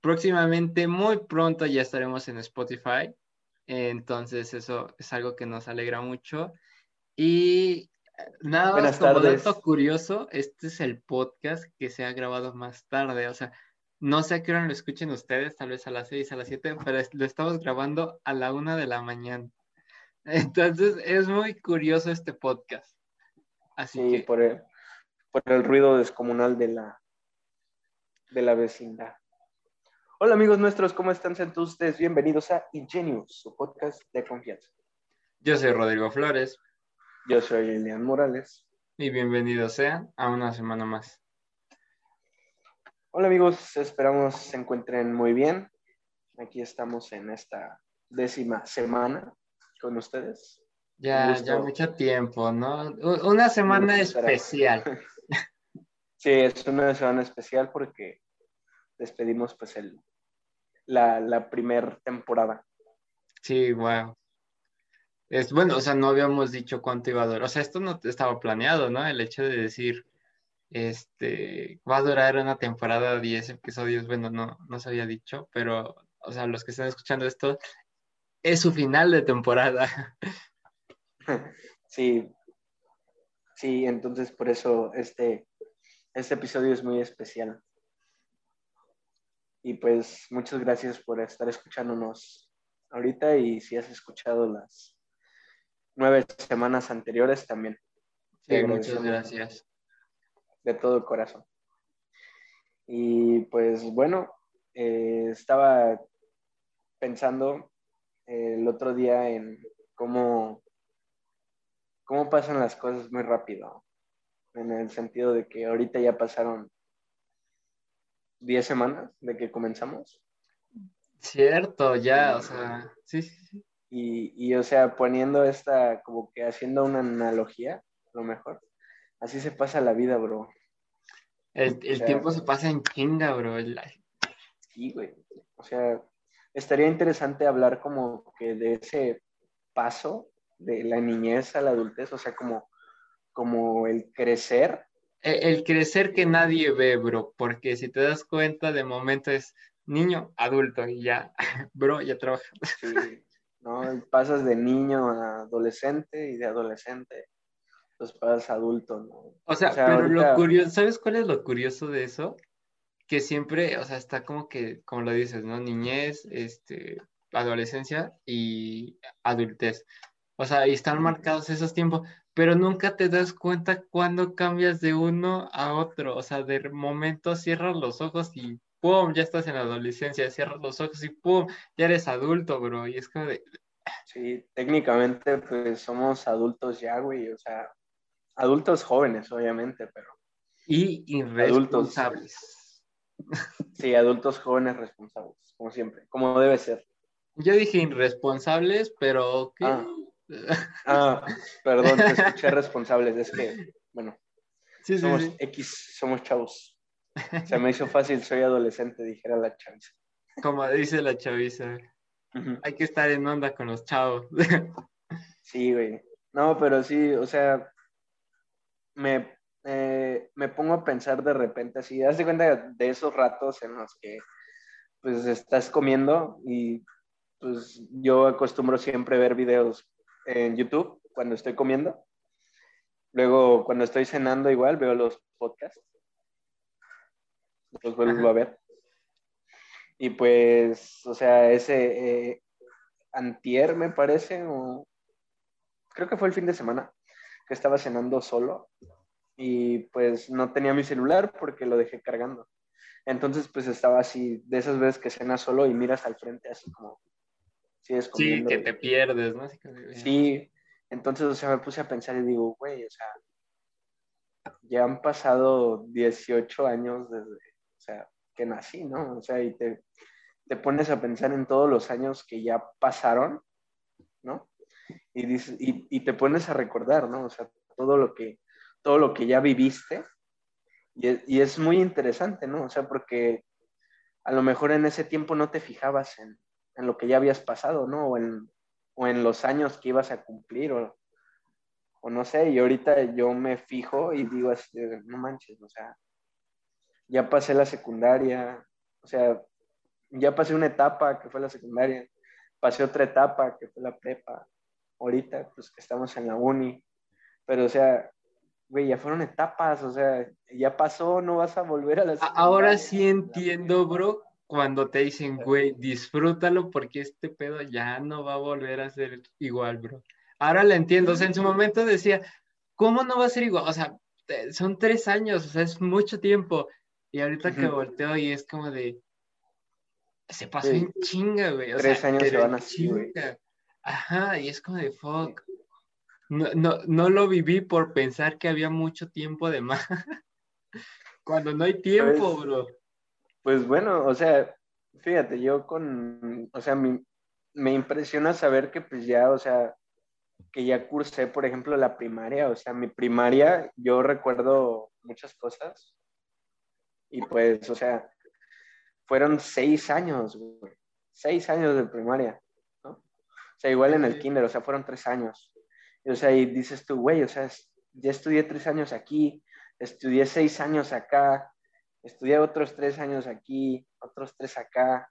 próximamente, muy pronto ya estaremos en Spotify. Entonces eso es algo que nos alegra mucho. Y nada más como dato curioso, este es el podcast que se ha grabado más tarde. O sea, no sé a qué hora lo escuchen ustedes, tal vez a las 6, a las 7, pero lo estamos grabando a la 1 de la mañana. Entonces es muy curioso este podcast. Así sí, por, el, por el ruido descomunal de la, de la vecindad. Hola amigos nuestros, ¿cómo están? Sean ustedes bienvenidos a Ingenious, su podcast de confianza. Yo soy Rodrigo Flores. Yo soy Elian Morales. Y bienvenidos sean a una semana más. Hola amigos, esperamos se encuentren muy bien. Aquí estamos en esta décima semana con ustedes. Ya, ya mucho tiempo, ¿no? Una semana especial. Sí, es una semana especial porque despedimos pues el, la, la primer temporada. Sí, wow. Es bueno, o sea, no habíamos dicho cuánto iba a durar. O sea, esto no estaba planeado, ¿no? El hecho de decir, este, va a durar una temporada de 10 episodios, bueno, no, no se había dicho, pero, o sea, los que están escuchando esto, es su final de temporada. Sí, sí, entonces por eso este, este episodio es muy especial. Y pues muchas gracias por estar escuchándonos ahorita y si has escuchado las nueve semanas anteriores también. Sí, muchas gracias. De todo corazón. Y pues bueno, eh, estaba pensando el otro día en cómo, cómo pasan las cosas muy rápido, en el sentido de que ahorita ya pasaron 10 semanas de que comenzamos. Cierto, ya, o sea, sí, sí, sí. Y, y, o sea, poniendo esta, como que haciendo una analogía, lo mejor, así se pasa la vida, bro. El, el tiempo se pasa en chinga, bro. Sí, güey. O sea, estaría interesante hablar como que de ese paso de la niñez a la adultez, o sea, como, como el crecer. E, el, crecer que nadie ve, bro, porque si te das cuenta, de momento es niño, adulto y ya, bro, ya trabaja. Sí, ¿no? Pasas de niño a adolescente y de adolescente, pues pasas a adulto, ¿no? O sea, pero lo curioso, ¿sabes cuál es lo curioso de eso? que siempre, o sea, está como que, como lo dices, ¿no? Niñez, este, adolescencia y adultez. O sea, y están marcados esos tiempos, pero nunca te das cuenta cuando cambias de uno a otro. O sea, de momento cierras los ojos y ¡pum! Ya estás en la adolescencia, cierras los ojos y ¡pum! Ya eres adulto, bro. Y es como de... Sí, técnicamente pues somos adultos ya, güey. O sea, adultos jóvenes, obviamente, pero... Y irresponsables. Sí, adultos jóvenes responsables, como siempre, como debe ser. Yo dije irresponsables, pero ¿qué? Ah, ah perdón, te escuché responsables, es que, bueno, somos X, somos chavos. Se me hizo fácil, soy adolescente, dijera la chaviza. Como dice la chaviza, hay que estar en onda con los chavos. Sí, güey. No, pero sí, o sea, me eh, me pongo a pensar de repente así, haz de cuenta de esos ratos en los que pues estás comiendo y pues yo acostumbro siempre ver videos en YouTube cuando estoy comiendo. Luego cuando estoy cenando igual veo los podcasts. Los vuelvo a ver. Y pues, o sea, ese eh, antier me parece, o creo que fue el fin de semana, que estaba cenando solo y pues no tenía mi celular porque lo dejé cargando. Entonces pues estaba así, de esas veces que cenas solo y miras al frente así como... Sí, que te pierdes, ¿no? Sí, entonces o sea, me puse a pensar y digo, güey, o sea, ya han pasado 18 años desde, o sea, que nací, ¿no? O sea, y te, te pones a pensar en todos los años que ya pasaron, ¿no? Y, dices, y, y te pones a recordar, ¿no? O sea, todo lo que todo lo que ya viviste. Y, es muy interesante, ¿no? O sea, porque a lo mejor en ese tiempo no te fijabas en, lo que ya habías pasado, ¿no? O en, o en, los años que ibas a cumplir, o, o, no sé, y ahorita yo me fijo y digo, no manches, o sea, ya pasé la secundaria, o sea, ya pasé una etapa que fue la secundaria, pasé otra etapa que fue la prepa, ahorita pues que estamos en la uni, pero o sea, güey, ya fueron etapas, o sea, ya pasó, no vas a volver a la secundaria. Ahora sí entiendo, bro, cuando te dicen, güey, disfrútalo porque este pedo ya no va a volver a ser igual, bro. Ahora lo entiendo, o sea, en su momento decía, ¿cómo no va a ser igual? O sea, son tres años, o sea, es mucho tiempo. Y ahorita que volteo y es como de, se pasó en chinga, güey. tres años se van así, güey. Ajá, y es como de, fuck. No, no, no lo viví por pensar que había mucho tiempo de más. Cuando no hay tiempo, pues, bro. Pues bueno, o sea, fíjate, yo con, o sea, me impresiona saber que pues ya, o sea, que ya cursé, por ejemplo, la primaria, o sea, mi primaria, yo recuerdo muchas cosas y pues, o sea, fueron seis años, güey, seis años de primaria, ¿no? O sea, igual en el kinder, o sea, fueron tres años. Y, o sea, y dices tú, güey, o sea, ya estudié tres años aquí, estudié seis años acá, estudié otros tres años aquí, otros tres acá,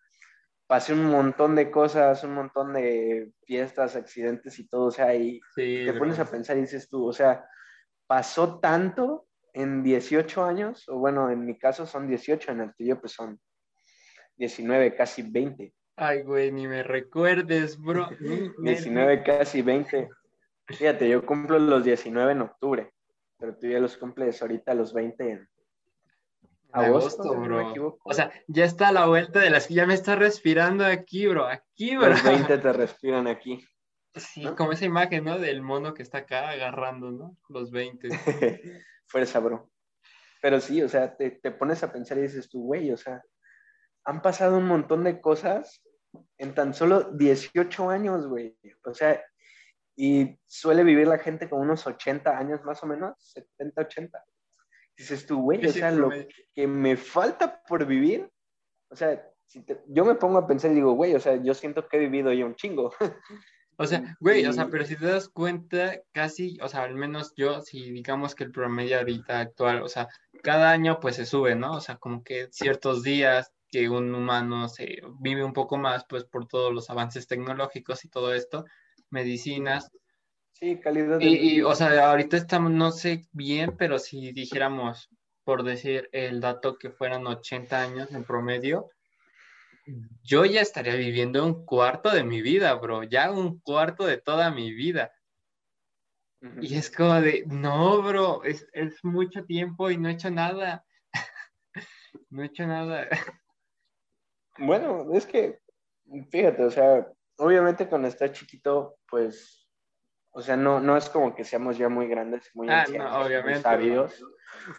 pasé un montón de cosas, un montón de fiestas, accidentes y todo, o sea, y te pones a pensar y dices tú, o sea, pasó tanto en 18 años, o bueno, en mi caso son 18, en el tuyo pues son 19, casi 20. Ay, güey, ni me recuerdes, bro. 19, casi 20. Fíjate, yo cumplo los 19 en octubre, pero tú ya los cumples ahorita los 20 en agosto, bro. o sea, ya está a la vuelta de las... Ya me está respirando aquí, bro. Aquí, bro. Los 20 te respiran aquí. Sí, como esa imagen, ¿no? Del mono que está acá agarrando, ¿no? Los 20. Fuerza, bro. Pero sí, o sea, te, te pones a pensar y dices tú, güey, o sea, han pasado un montón de cosas en tan solo 18 años, güey. O sea, y suele vivir la gente con unos 80 años más o menos, 70, 80. Dices tú, güey, o sea, lo que me falta por vivir, o sea, si yo me pongo a pensar y digo, güey, o sea, yo siento que he vivido ya un chingo. O sea, güey, o sea, pero si te das cuenta, casi, o sea, al menos yo, si digamos que el promedio ahorita actual, o sea, cada año pues se sube, ¿no? O sea, como que ciertos días que un humano se vive un poco más, pues por todos los avances tecnológicos y todo esto, medicinas. Sí, calidad de y, o sea, ahorita estamos, no sé bien, pero si dijéramos, por decir el dato que fueran 80 años en promedio, yo ya estaría viviendo un cuarto de mi vida, bro, ya un cuarto de toda mi vida. Y es como de, no, bro, es, es mucho tiempo y no he hecho nada. no he hecho nada. Bueno, es que, fíjate, o sea, obviamente cuando está chiquito, pues, o sea, no, no es como que seamos ya muy grandes, muy ah, obviamente, sabios.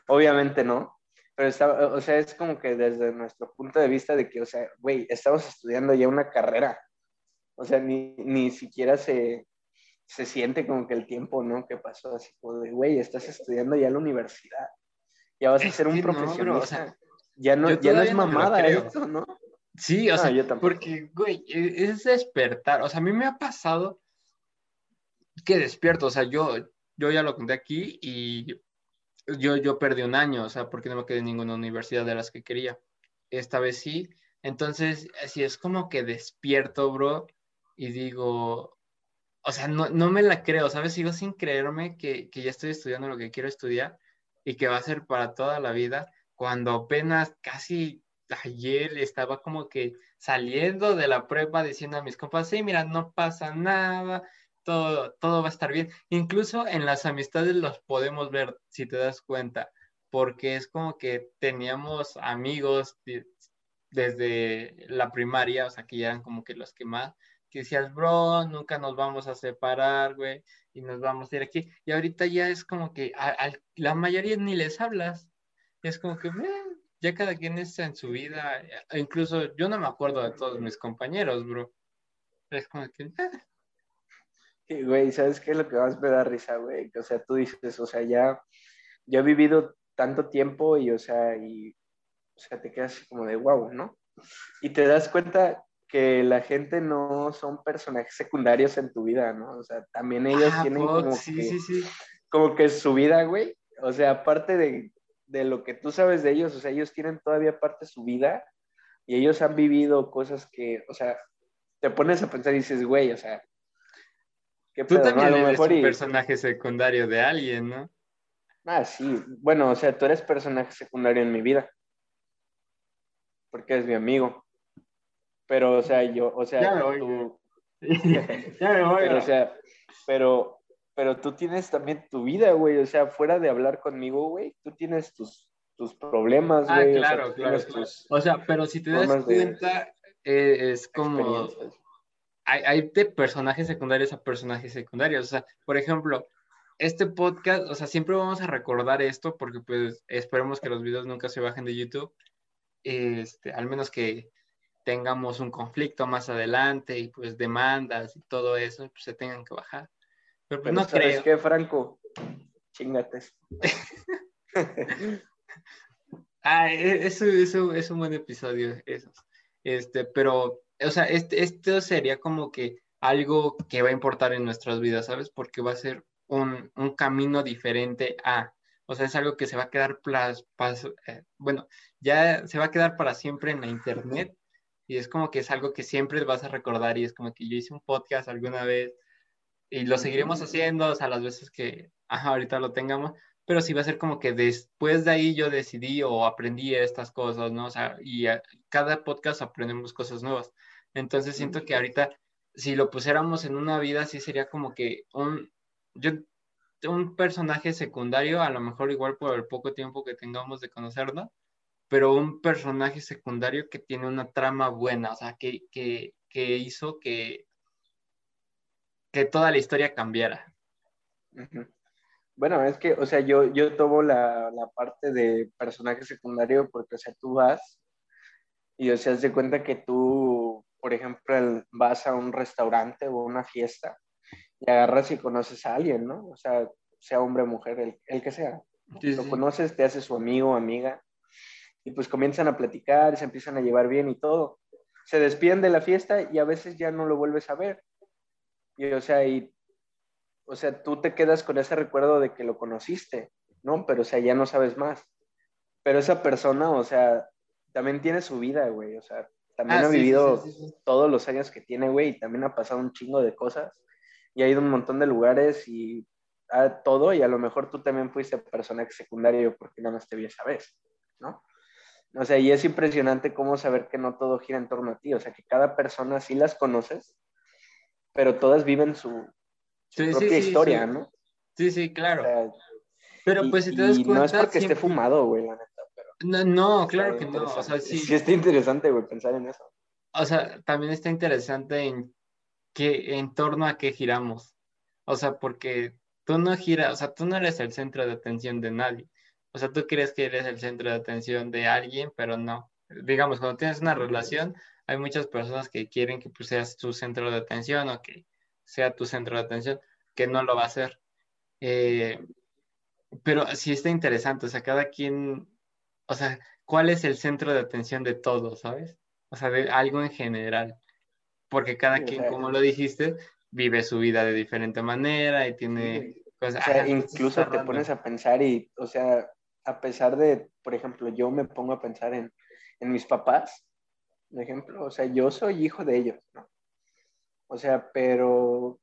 Obviamente no. Pero está, o sea, es como que desde nuestro punto de vista de que, o sea, güey, estamos estudiando ya una carrera. O sea, ni, ni siquiera se, se siente como que el tiempo, ¿no? Que pasó así como de, güey, estás estudiando ya la universidad. Ya vas a ser un profesionista. ya no, ya no es mamada esto, ¿no? Sí, o sea, porque, güey, e, es despertar. O sea, a mí me ha pasado que despierto. O sea, yo, yo ya lo conté aquí y yo, yo perdí un año, o sea, porque no me quedé en ninguna universidad de las que quería. Esta vez sí. Entonces, así es como que despierto, bro, y digo, o sea, no, no me la creo, ¿sabes? Sigo sin creerme que, que ya estoy estudiando lo que quiero estudiar y que va a ser para toda la vida, cuando apenas casi ayer estaba como que saliendo de la prueba diciendo a mis compas, sí, mira, no pasa nada, todo, todo va a estar bien. Incluso en las amistades los podemos ver, si te das cuenta, porque es como que teníamos amigos desde la primaria, o sea, que ya eran como que los que más, que decías, bro, nunca nos vamos a separar, güey, y nos vamos a ir aquí. Y ahorita ya es como que a, la mayoría ni les hablas. Es como que, ya cada quien está en su vida, e incluso yo no me acuerdo de todos mis compañeros, bro. Es como que... Sí, güey, ¿sabes qué es lo que más me da risa, güey? O sea, tú dices, o sea, ya, ya he vivido tanto tiempo y, o sea, y, o sea, te quedas como de wow, ¿no? Y te das cuenta que la gente no son personajes secundarios en tu vida, ¿no? O sea, también ellos ah, tienen como, que, como que su vida, güey. O sea, aparte de, de lo que tú sabes de ellos, o sea, ellos tienen todavía parte de su vida y ellos han vivido cosas que, o sea, te pones a pensar y dices, güey, o sea, ¿qué Tú también eres un personaje secundario de alguien, ¿no? Ah, sí. Bueno, o sea, tú eres personaje secundario en mi vida. Porque eres mi amigo. Pero, o sea, yo, o sea, ya tú... ya me voy. Pero, o sea, pero, pero tú tienes también tu vida, güey. O sea, fuera de hablar conmigo, güey, tú tienes tus, tus problemas, ah, güey. Ah, claro, claro, O sea, pero si te das cuenta, eh, es como... Hay, hay de personajes secundarios a personajes secundarios. O sea, por ejemplo, este podcast, o sea, siempre vamos a recordar esto porque pues esperemos que los videos nunca se bajen de YouTube. Este, al menos que tengamos un conflicto más adelante y pues demandas y todo eso, pues se tengan que bajar. Pero pues no ¿sabes creo. qué, Franco? Chingates. ah, e, eso, eso es un buen episodio, eso. Este, pero, o sea, este, esto sería como que algo que va a importar en nuestras vidas, ¿sabes? Porque va a ser un, un camino diferente a, o sea, es algo que se va a quedar, plas, eh, bueno, ya se va a quedar para siempre en la internet y es como que es algo que siempre vas a recordar y es como que yo hice un podcast alguna vez y lo seguiremos haciendo, o sea, las veces que, ajá, ahorita lo tengamos, pero sí va a ser como que después de ahí yo decidí o aprendí estas cosas, ¿no? O sea, y cada podcast aprendemos cosas nuevas. Entonces siento que ahorita, si lo pusiéramos en una vida, sí sería como que un, yo, un personaje secundario, a lo mejor igual por el poco tiempo que tengamos de conocerlo, pero un personaje secundario que tiene una trama buena, o sea, que, que, que hizo que, que toda la historia cambiara. Bueno, es que, o sea, yo, yo tomo la, la, parte de personaje secundario porque, o sea, tú vas y, o sea, de cuenta que tú, por ejemplo, vas a un restaurante o una fiesta y agarras y conoces a alguien, ¿no? O sea, sea hombre o mujer, el, el que sea. lo conoces, te hace su amigo o amiga y pues comienzan a platicar, se empiezan a llevar bien y todo. Se despiden de la fiesta y a veces ya no lo vuelves a ver. Y o sea, y, o sea, tú te quedas con ese recuerdo de que lo conociste, ¿no? Pero o sea, ya no sabes más. Pero esa persona, o sea, también tiene su vida, güey. O sea, también ah, ha vivido todos los años que tiene, güey, y también ha pasado un chingo de cosas y ha ido a un montón de lugares y a todo y a lo mejor tú también fuiste personaje secundario porque nada más te vi esa vez, ¿no? O sea, y es impresionante cómo saber que no todo gira en torno a ti, o sea, que cada persona sí las conoces, pero todas viven su, propia historia, ¿no? Sí, sí, claro. pero pues si te das cuenta... no es porque esté fumado, güey, la neta. No, no claro que no, o sea, sí. Sí está interesante, güey, pensar en eso. O sea, también está interesante en en torno a qué giramos. O sea, porque tú no giras, o sea, tú no eres el centro de atención de nadie. O sea, tú crees que eres el centro de atención de alguien, pero no. Digamos, cuando tienes una relación, hay muchas personas que quieren que pues, seas tu centro de atención o que sea tu centro de atención, que no lo va a hacer. Eh, pero sí está interesante, o sea, cada quien, o sea, ¿cuál es el centro de atención de todos, sabes? O sea, de algo en general porque cada quien, como lo dijiste, vive su vida de diferente manera y tiene cosas. O sea, incluso te pones a pensar y, o sea, a pesar de, por ejemplo, yo me pongo a pensar en, en mis papás, por ejemplo, o sea, yo soy hijo de ellos, ¿no? O sea, pero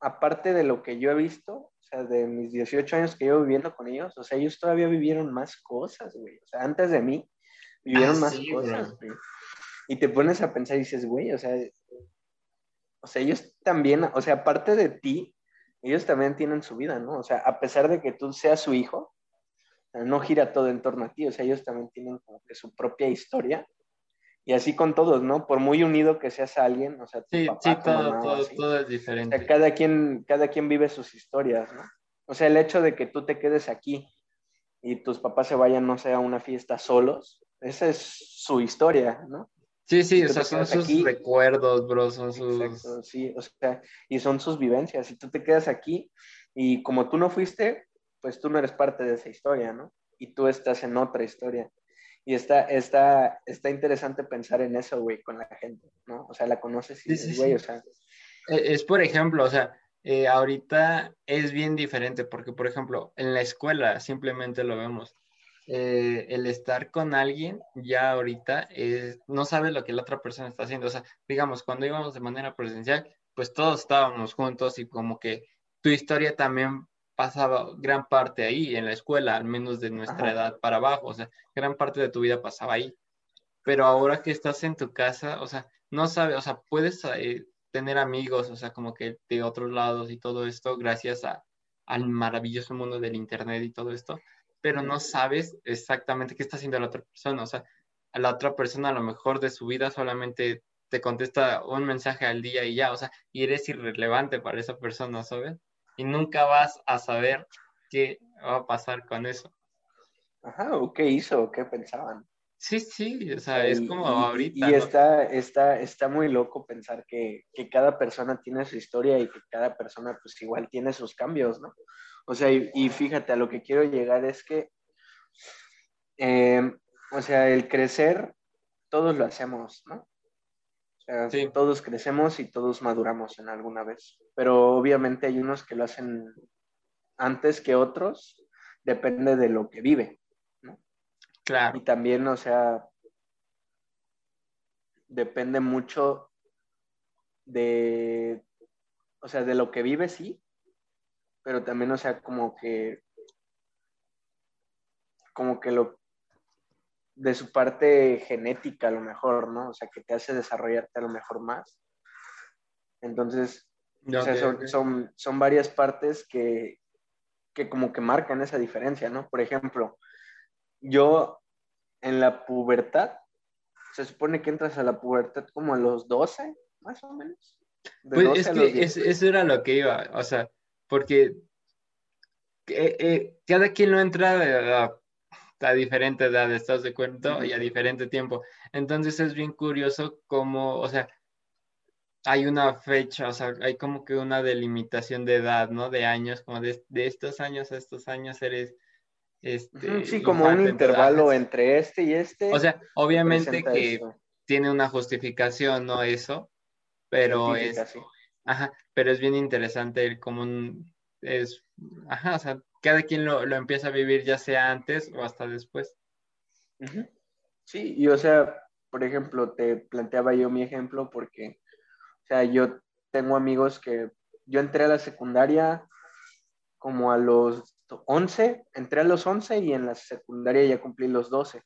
aparte de lo que yo he visto, o sea, de mis 18 años que llevo viviendo con ellos, o sea, ellos todavía vivieron más cosas, güey. O sea, antes de mí, vivieron ah, más cosas, güey. Y te pones a pensar y dices, güey, o sea, o sea, ellos también, o sea, aparte de ti, ellos también tienen su vida, ¿no? O sea, a pesar de que tú seas su hijo, no gira todo en torno a ti, o sea, ellos también tienen como que su propia historia. Y así con todos, ¿no? Por muy unido que seas a alguien, o sea, tu sí, sí, todo, todo, todo, es diferente. cada, quien, cada quien vive sus historias, ¿no? O sea, el hecho de que tú te quedes aquí y tus papás se vayan, no sé, a una fiesta solos, esa es su historia, ¿no? Sí, sí, o sea, son sus recuerdos, bro, son sus... Exacto, sí, o sea, y son sus vivencias. Si tú te quedas aquí y como tú no fuiste, pues tú no eres parte de esa historia, ¿no? Y tú estás en otra historia. Y está, está, está interesante pensar en eso, güey, con la gente, ¿no? O sea, la conoces y sí, güey, o sea... E, es, por ejemplo, o sea, eh, ahorita es bien diferente porque, por ejemplo, en la escuela simplemente lo vemos. eh, el estar con alguien ya ahorita es, no sabes lo que la otra persona está haciendo. O sea, digamos, cuando íbamos de manera presencial, pues todos estábamos juntos y como que tu historia también pasaba gran parte ahí en la escuela, al menos de nuestra edad para abajo, o sea, gran parte de tu vida pasaba ahí. Pero ahora que estás en tu casa, o sea, no sabes, o sea, puedes eh, tener amigos, o sea, como que de otros lados y todo esto, gracias a, al maravilloso mundo del Internet y todo esto, pero no sabes exactamente qué está haciendo la otra persona. O sea, a la otra persona a lo mejor de su vida solamente te contesta un mensaje al día y ya, o sea, y eres irrelevante para esa persona, ¿sabes? Y nunca vas a saber qué va a pasar con eso. Ajá, o qué hizo, o qué pensaban. Sí, sí, o sea, es como ahorita. Y está, está, está muy loco pensar que, que, cada persona tiene su historia y que cada persona pues igual tiene sus cambios, ¿no? O sea, y, fíjate, a lo que quiero llegar es que, eh, o sea, el crecer, todos lo hacemos, ¿no? Sea, todos crecemos y todos maduramos en alguna vez, pero obviamente hay unos que lo hacen antes que otros, depende de lo que vive, ¿no? Claro. Y también, o sea, depende mucho de, o sea, de lo que vive, sí, pero también, o sea, como que, como que lo, de su parte genética a lo mejor, ¿no? O sea, que te hace desarrollarte a lo mejor más. Entonces, o sea, son, son, varias partes que, que como que marcan esa diferencia, ¿no? Por ejemplo, yo en la pubertad, se supone que entras a la pubertad como a los 12, más o menos. pues es que eso era lo que iba, o sea, porque eh, eh, cada quien lo entra a, a, diferente edad, ¿estás de acuerdo? Y a diferente tiempo. Entonces es bien curioso cómo, o sea, hay una fecha, o sea, hay como que una delimitación de edad, ¿no? De años, como de, estos años a estos años eres... Este, sí, como un intervalo entre este y este. O sea, obviamente que tiene una justificación, ¿no? Eso, pero es... Ajá, pero es bien interesante el cómo es, ajá, o sea, cada quien lo, empieza a vivir ya sea antes o hasta después. Sí, y o sea, por ejemplo, te planteaba yo mi ejemplo porque, o sea, yo tengo amigos que yo entré a la secundaria como a los 11, entré a los 11 y en la secundaria ya cumplí los 12. O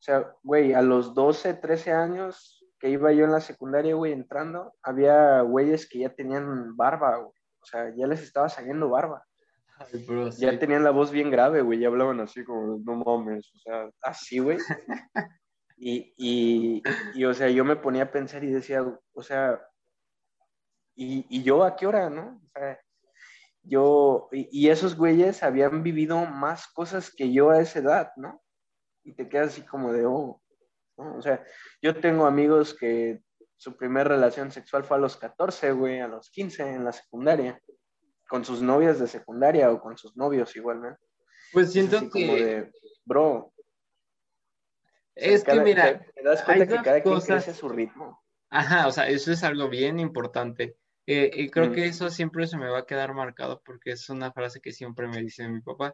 sea, güey, a los 12, 13 años que iba yo en la secundaria, güey, entrando, había güeyes que ya tenían barba, güey. O sea, ya les estaba saliendo barba. Ya tenían la voz bien grave, güey. Ya hablaban así como, no mames. O sea, así, güey. y, y, y, o sea, yo me ponía a pensar y decía, o sea, ¿y, y yo a qué hora, no? O sea, yo, y, esos güeyes habían vivido más cosas que yo a esa edad, ¿no? Y te quedas así como de, oh, O sea, yo tengo amigos que su primera relación sexual fue a los 14, güey, a los 15 en la secundaria, con sus novias de secundaria o con sus novios igualmente. Pues siento que... bro. Es que mira, te, das cuenta que cada quien crece a su ritmo. Ajá, o sea, eso es algo bien importante. Eh, y creo que eso siempre se me va a quedar marcado porque es una frase que siempre me dice mi papá.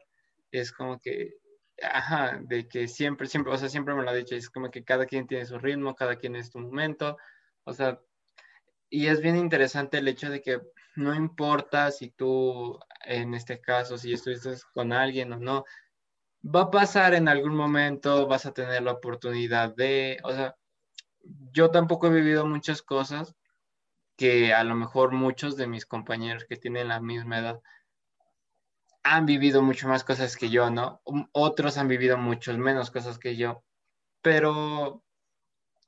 Es como que, ajá, de que siempre, siempre, o sea, siempre me lo ha dicho, es como que cada quien tiene su ritmo, cada quien es su momento, o sea, y es bien interesante el hecho de que no importa si tú, en este caso, si estuviste con alguien o no, va a pasar en algún momento, vas a tener la oportunidad de, o sea, yo tampoco he vivido muchas cosas que a lo mejor muchos de mis compañeros que tienen la misma edad han vivido mucho más cosas que yo, ¿no? Otros han vivido muchos menos cosas que yo, pero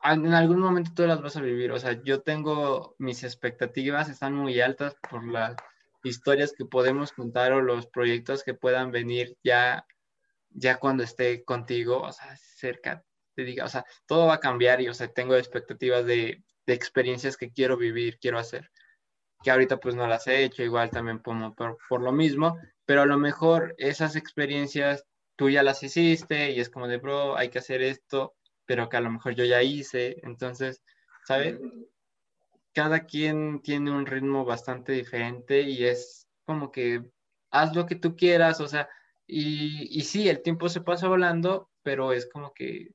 en algún momento tú las vas a vivir. O sea, yo tengo mis expectativas, están muy altas por las historias que podemos contar o los proyectos que puedan venir ya, ya cuando esté contigo, o sea, cerca, te diga, o sea, todo va a cambiar y, o sea, tengo expectativas de, de experiencias que quiero vivir, quiero hacer, que ahorita pues no las he hecho, igual también por, por, por lo mismo, pero a lo mejor esas experiencias tú ya las hiciste y es como de, bro, hay que hacer esto, pero que a lo mejor yo ya hice. Entonces, ¿sabes? Cada quien tiene un ritmo bastante diferente y es como que haz lo que tú quieras, o sea, Y, y sí, el tiempo se pasa volando, pero es como que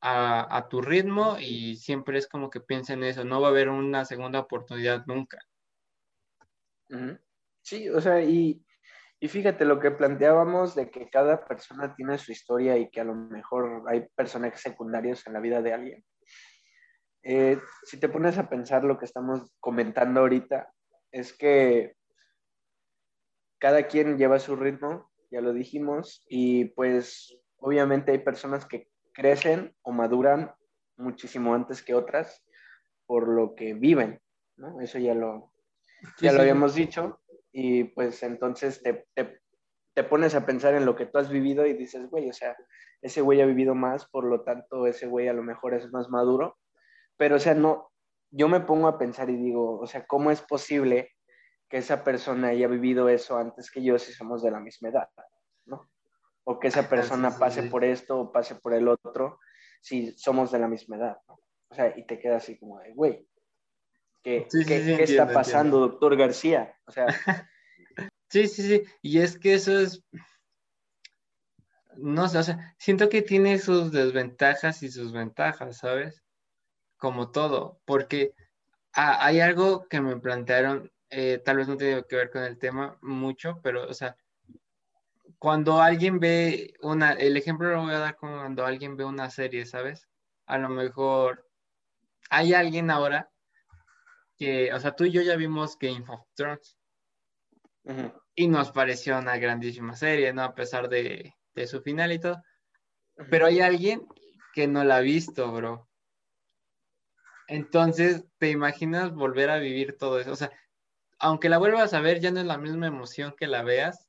a, a, tu ritmo y siempre es como que piensa en eso, no va a haber una segunda oportunidad nunca. Sí, o sea, y, y fíjate lo que planteábamos de que cada persona tiene su historia y que a lo mejor hay personajes secundarios en la vida de alguien. Eh, si te pones a pensar lo que estamos comentando ahorita, es que cada quien lleva su ritmo, ya lo dijimos, y pues obviamente hay personas que crecen o maduran muchísimo antes que otras por lo que viven, ¿no? Eso ya lo, ya lo habíamos dicho, y pues entonces te, te, te, pones a pensar en lo que tú has vivido y dices, güey, o sea, ese güey ha vivido más, por lo tanto ese güey a lo mejor es más maduro, pero o sea, no, yo me pongo a pensar y digo, o sea, ¿cómo es posible que esa persona haya vivido eso antes que yo si somos de la misma edad, ¿no? O que esa persona pase por esto o pase por el otro si somos de la misma edad, ¿no? O sea, y te queda así como de, güey, ¿qué, ¿qué, está pasando, doctor García? O sea... sí, sí, sí, y es que eso es... No sé, o sea, siento que tiene sus desventajas y sus ventajas, ¿sabes? como todo, porque hay algo que me plantearon, eh, tal vez no tiene que ver con el tema mucho, pero, o sea, cuando alguien ve una, el ejemplo lo voy a dar cuando alguien ve una serie, ¿sabes? A lo mejor hay alguien ahora que, o sea, tú y yo ya vimos Game of Thrones y nos pareció una grandísima serie, ¿no? A pesar de, de su final y todo. Pero hay alguien que no la ha visto, bro. Entonces, ¿te imaginas volver a vivir todo eso? O sea, aunque la vuelvas a ver, ya no es la misma emoción que la veas.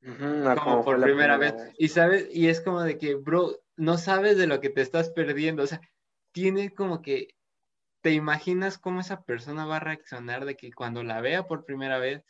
como, por primera, vez. Y sabes, y es como de que, bro, no sabes de lo que te estás perdiendo. O sea, tiene como que te imaginas cómo esa persona va a reaccionar de que cuando la vea por primera vez,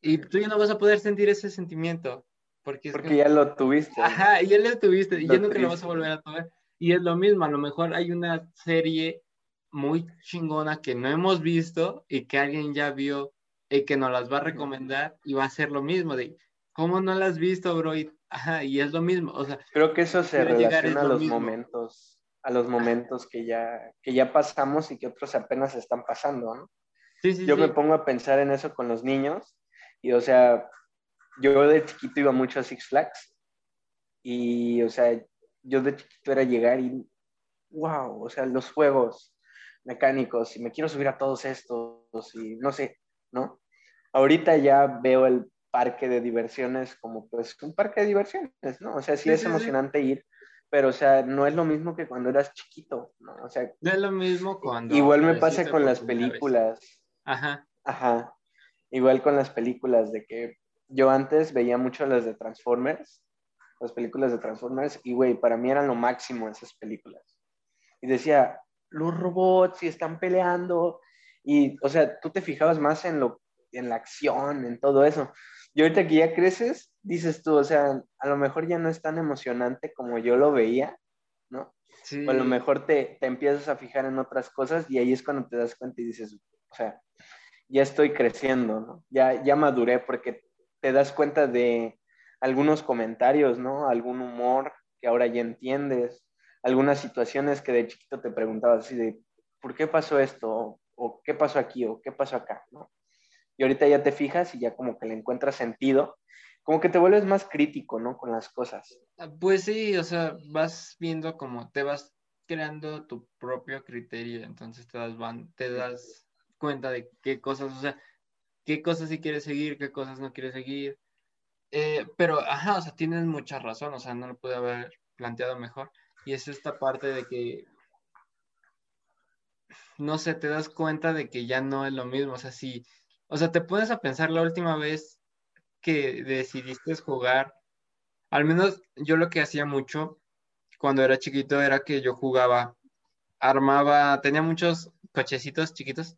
y tú ya no vas a poder sentir ese sentimiento. Porque, porque ya lo tuviste. Ajá, ya lo tuviste, y ya nunca lo vas a volver a tomar. Y es lo mismo, a lo mejor hay una serie muy chingona que no hemos visto y que alguien ya vio y que nos las va a recomendar y va a ser lo mismo de cómo no las has visto, bro, y, y es lo mismo, o sea, creo que eso se relaciona a los momentos, a los momentos que ya que ya pasamos y que otros apenas están pasando, ¿no? Sí, sí, yo me pongo a pensar en eso con los niños y o sea, yo de chiquito iba mucho a Six Flags y o sea, yo de chiquito era llegar y wow, o sea, los juegos, mecánicos y me quiero subir a todos estos y no sé, ¿no? Ahorita ya veo el parque de diversiones como pues un parque de diversiones, ¿no? O sea, sí, es emocionante ir, pero o sea, no es lo mismo que cuando eras chiquito, ¿no? O sea, no es lo mismo cuando... Igual me pasa con las películas. Ajá. Ajá. Igual con las películas de que yo antes veía mucho las de Transformers, las películas de Transformers, y güey, para mí eran lo máximo esas películas. Y decía, los robots y están peleando. Y, o sea, tú te fijabas más en, lo, en la acción, en todo eso. Y ahorita que ya creces, dices tú, o sea, a lo mejor ya no es tan emocionante como yo lo veía, ¿no? O a lo mejor te, te empiezas a fijar en otras cosas y ahí es cuando te das cuenta y dices, o sea, ya estoy creciendo, ¿no? Ya, ya maduré porque te das cuenta de algunos comentarios, ¿no? Algún humor que ahora ya entiendes, algunas situaciones que de chiquito te preguntabas así de, ¿por qué pasó esto? O, qué pasó aquí? ¿O qué pasó acá? ¿no? Y ahorita ya te fijas y ya como que le encuentras sentido, como que te vuelves más crítico, ¿no? Con las cosas. Ah, pues sí, o sea, vas viendo como te vas creando tu propio criterio, entonces te das, van, te das cuenta de qué cosas, o sea, qué cosas sí quieres seguir, qué cosas no quieres seguir. Eh, pero, ajá, o sea, tienes mucha razón, o sea, no lo pude haber planteado mejor. Y es esta parte de que, no sé, te das cuenta de que ya no es lo mismo. O sea, si, o sea, te pones a pensar la última vez que decidiste jugar, al menos yo lo que hacía mucho cuando era chiquito era que yo jugaba, armaba, tenía muchos cochecitos chiquitos.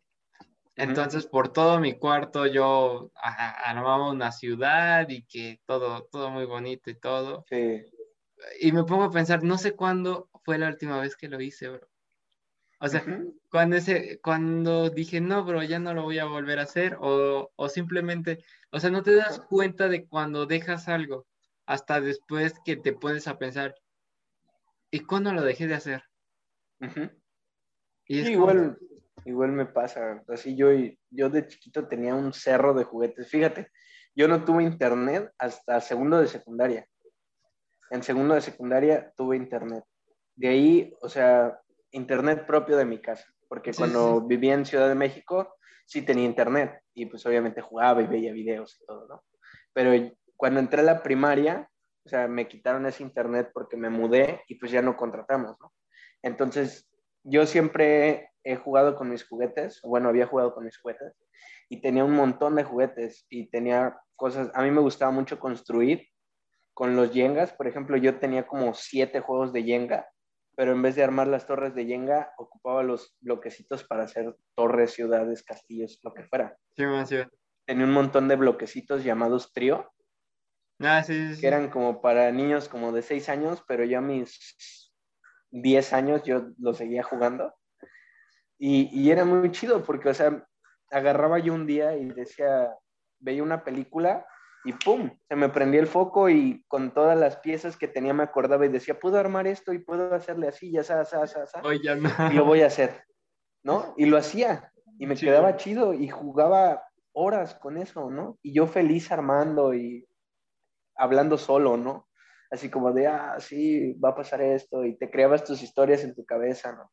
Entonces, por todo mi cuarto yo armaba una ciudad y que todo, todo muy bonito y todo. Sí y me pongo a pensar, no sé cuándo fue la última vez que lo hice, bro. O sea, cuando, ese, cuando dije, no, bro, ya no lo voy a volver a hacer, o, o simplemente, o sea, no te das cuenta de cuando dejas algo. hasta después que te pones a pensar, ¿y cuándo lo dejé de hacer? y igual, igual me pasa, así yo, yo de chiquito tenía un cerro de juguetes, fíjate, yo no tuve internet hasta segundo de secundaria. En segundo de secundaria tuve internet. De ahí, o sea, internet propio de mi casa, porque cuando vivía en Ciudad de México sí tenía internet y pues obviamente jugaba y veía videos y todo, ¿no? Pero cuando entré a la primaria, o sea, me quitaron ese internet porque me mudé y pues ya no contratamos, ¿no? Entonces, yo siempre he jugado con mis juguetes, bueno, había jugado con mis juguetes y tenía un montón de juguetes y tenía cosas, a mí me gustaba mucho construir con los yengas, por ejemplo, yo tenía como siete juegos de yenga, pero en vez de armar las torres de yenga, ocupaba los bloquecitos para hacer torres, ciudades, castillos, lo que fuera. Sí, sí. Tenía un montón de bloquecitos llamados trío. Ah, sí, sí. Que eran como para niños como de seis años, pero ya a mis diez años yo lo seguía jugando. Y, y, era muy chido porque, o sea, agarraba yo un día y decía, veía una película y ¡pum! Se me prendía el foco y con todas las piezas que tenía me acordaba y decía, puedo armar esto y puedo hacerle así, ya sabes, sabes, sabes. Y lo voy a hacer, ¿no? Y lo hacía y me quedaba chido y jugaba horas con eso, ¿no? Y yo feliz armando y hablando solo, ¿no? Así como de, ah, sí, va a pasar esto y te creabas tus historias en tu cabeza, ¿no?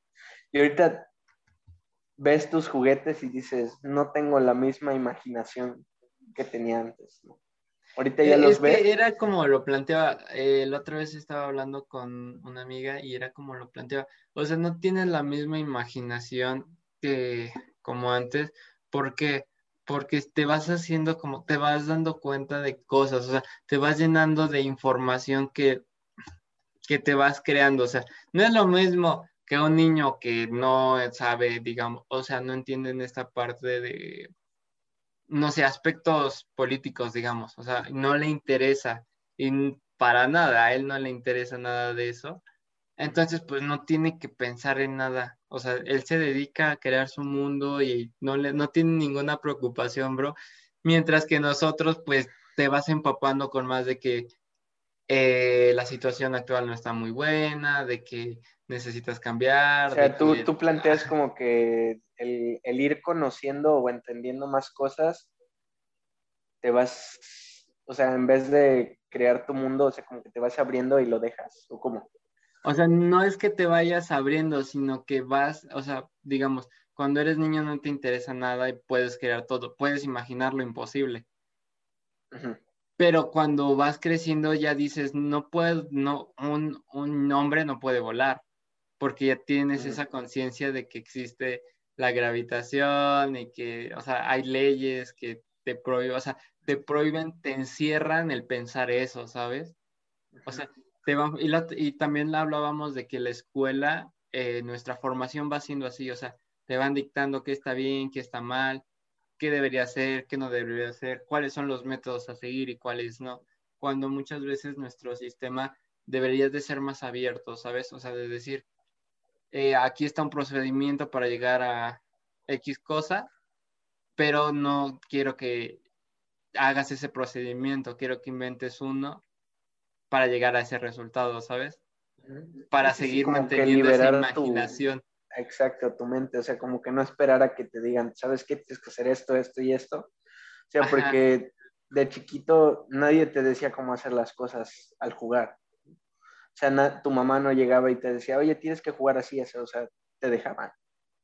Y ahorita ves tus juguetes y dices, no tengo la misma imaginación que tenía antes, ¿no? Ahorita ya los ves. Era como lo planteaba, eh, la otra vez estaba hablando con una amiga y era como lo planteaba, o sea, no tienes la misma imaginación que como antes, porque porque te vas haciendo como, te vas dando cuenta de cosas, o sea, te vas llenando de información que, que te vas creando, o sea, no es lo mismo que un niño que no sabe, digamos, o sea, no entiende en esta parte de, no sé, aspectos políticos, digamos, o sea, no le interesa y para nada, a él no le interesa nada de eso. Entonces, pues no tiene que pensar en nada. O sea, él se dedica a crear su mundo y no, le, no tiene ninguna preocupación, bro. Mientras que nosotros, pues, te vas empapando con más de que eh, la situación actual no está muy buena, de que necesitas cambiar. O sea, tú, tú planteas como que el, el, ir conociendo o entendiendo más cosas, te vas, o sea, en vez de crear tu mundo, o sea, como que te vas abriendo y lo dejas, ¿o cómo? O sea, no es que te vayas abriendo, sino que vas, o sea, digamos, cuando eres niño no te interesa nada y puedes crear todo, puedes imaginar lo imposible. Pero cuando vas creciendo ya dices, no puedo, no, un, un hombre no puede volar, porque ya tienes esa conciencia de que existe la gravitación y que, o sea, hay leyes que te prohíben, o sea, te prohíben, te encierran el pensar eso, ¿sabes? O sea, y, también hablábamos de que la escuela, eh, nuestra formación va siendo así, o sea, te van dictando qué está bien, qué está mal, qué debería hacer, qué no debería hacer, cuáles son los métodos a seguir y cuáles no, cuando muchas veces nuestro sistema debería de ser más abierto, ¿sabes? O sea, de decir, eh, aquí está un procedimiento para llegar a X cosa, pero no quiero que hagas ese procedimiento, quiero que inventes uno para llegar a ese resultado, ¿sabes? Para seguir manteniendo esa imaginación. exacto, tu mente, o sea, como que no esperar a que te digan, ¿sabes qué? Tienes que hacer esto, esto y esto. O sea, porque de chiquito nadie te decía cómo hacer las cosas al jugar. O sea, tu mamá no llegaba y te decía, oye, tienes que jugar así, eso, o sea, te dejaban.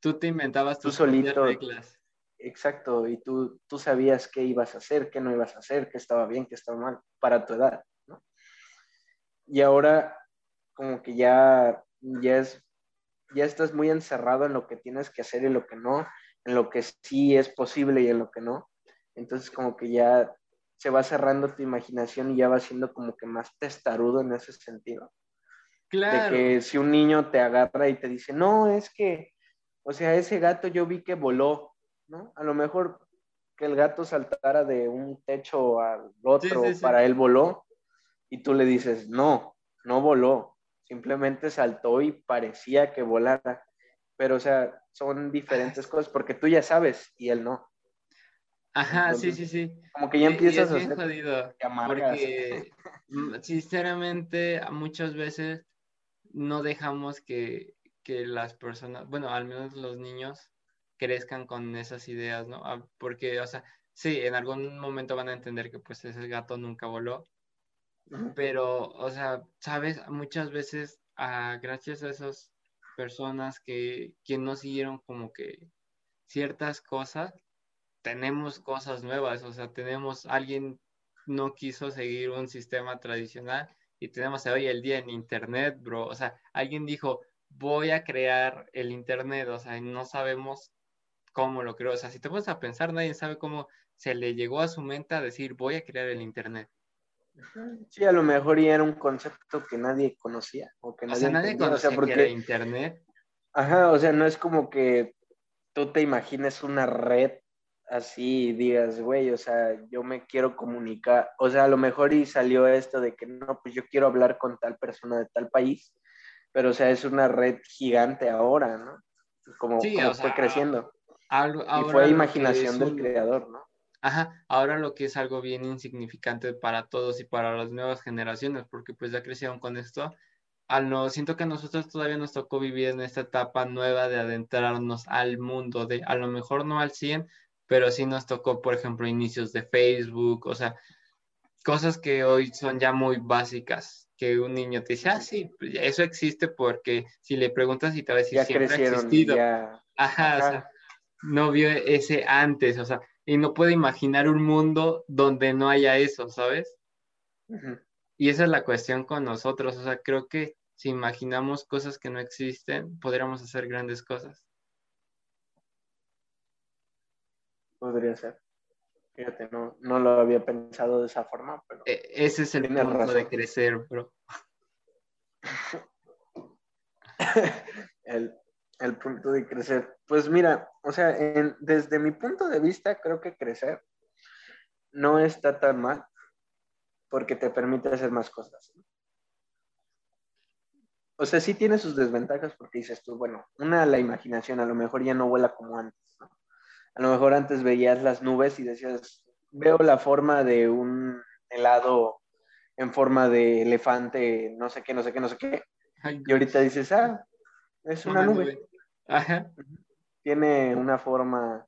Tú te inventabas tus solito, reglas. Exacto, y tú, tú sabías qué ibas a hacer, qué no ibas a hacer, qué estaba bien, qué estaba mal, para tu edad y ahora como que ya, ya, es, ya estás muy encerrado en lo que tienes que hacer y lo que no, en lo que sí es posible y en lo que no. Entonces como que ya se va cerrando tu imaginación y ya va siendo como que más testarudo en ese sentido. Claro. De que si un niño te agarra y te dice, no, es que, o sea, ese gato yo vi que voló, ¿no? A lo mejor que el gato saltara de un techo al otro, para él voló, y tú le dices, no, no voló, simplemente saltó y parecía que volara. Pero, o sea, son diferentes cosas porque tú ya sabes y él no. Ajá, sí, sí, sí. Como que ya empiezas a ser jodido, porque mm, sinceramente muchas veces no dejamos que, que las personas, bueno, al menos los niños crezcan con esas ideas, ¿no? Ah, porque, o sea, sí, en algún momento van a entender que pues ese gato nunca voló, pero, o sea, sabes, muchas veces, ah, gracias a esas personas que, que no siguieron como que ciertas cosas, tenemos cosas nuevas, o sea, tenemos, alguien no quiso seguir un sistema tradicional y tenemos hoy el día en Internet, bro, o sea, alguien dijo, voy a crear el Internet, o sea, no sabemos cómo lo creó, o sea, si te pones a pensar, nadie sabe cómo se le llegó a su mente a decir, voy a crear el Internet. Sí, a lo mejor ya era un concepto que nadie conocía. O, que nadie sea, nadie conocía porque... que era Internet. Ajá, o sea, no es como que tú te imagines una red así digas, güey, o sea, yo me quiero comunicar, o sea, a lo mejor y salió esto de que no, pues yo quiero hablar con tal persona de tal país, pero o sea, es una red gigante ahora, ¿no? Como, sí, fue creciendo. y fue imaginación del creador, ¿no? Ajá, ahora lo que es algo bien insignificante para todos y para las nuevas generaciones, porque pues ya crecieron con esto, al no, siento que a nosotros todavía nos tocó vivir en esta etapa nueva de adentrarnos al mundo, de a lo mejor no al 100, pero sí nos tocó, por ejemplo, inicios de Facebook, o sea, cosas que hoy son ya muy básicas, que un niño te dice, ah, sí, pues, eso existe porque si le preguntas y te va a decir, ya siempre ha existido. Ajá, o sea, no vio ese antes, o sea, y no puede imaginar un mundo donde no haya eso, ¿sabes? Y esa es la cuestión con nosotros, o sea, creo que si imaginamos cosas que no existen, podríamos hacer grandes cosas. Podría ser. Fíjate, no, no lo había pensado de esa forma, pero. E, ese es el punto de crecer, bro. el, punto de crecer. Pues mira, o sea, desde mi punto de vista, creo que crecer no está tan mal porque te permite hacer más cosas. O sea, sí tiene sus desventajas porque dices tú, bueno, una, la imaginación a lo mejor ya no vuela como antes a lo mejor antes veías las nubes y decías, veo la forma de un helado en forma de elefante, no sé qué, no sé qué, no sé qué. y ahorita dices, ah, es una, nube. Ajá. Tiene una forma,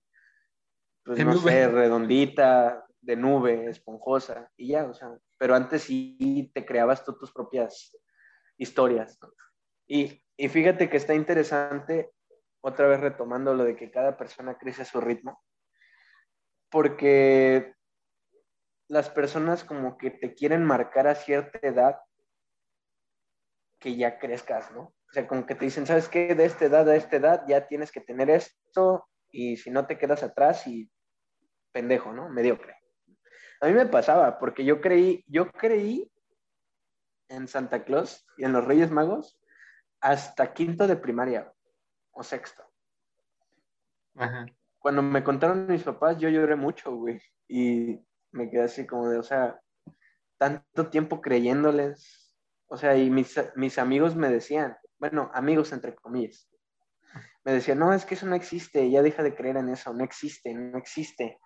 pues no sé, redondita, de nube, esponjosa, y ya, o sea, pero antes sí te creabas tú tus propias historias. Y, y fíjate que está interesante otra vez retomando lo de que cada persona crece a su ritmo, porque las personas como que te quieren marcar a cierta edad que ya crezcas, ¿no? O sea, como que te dicen, ¿sabes qué? De esta edad a esta edad ya tienes que tener esto y si no te quedas atrás y pendejo, ¿no? Mediocre. A mí me pasaba porque yo creí, yo creí en Santa Claus y en los Reyes Magos hasta quinto de primaria o sexto. Cuando me contaron mis papás, yo lloré mucho, güey. Y me quedé así como de, o sea, tanto tiempo creyéndoles. O sea, y mis, mis amigos me decían, bueno, amigos entre comillas, me decían, no, es que eso no existe, ya deja de creer en eso, no existe, no existe.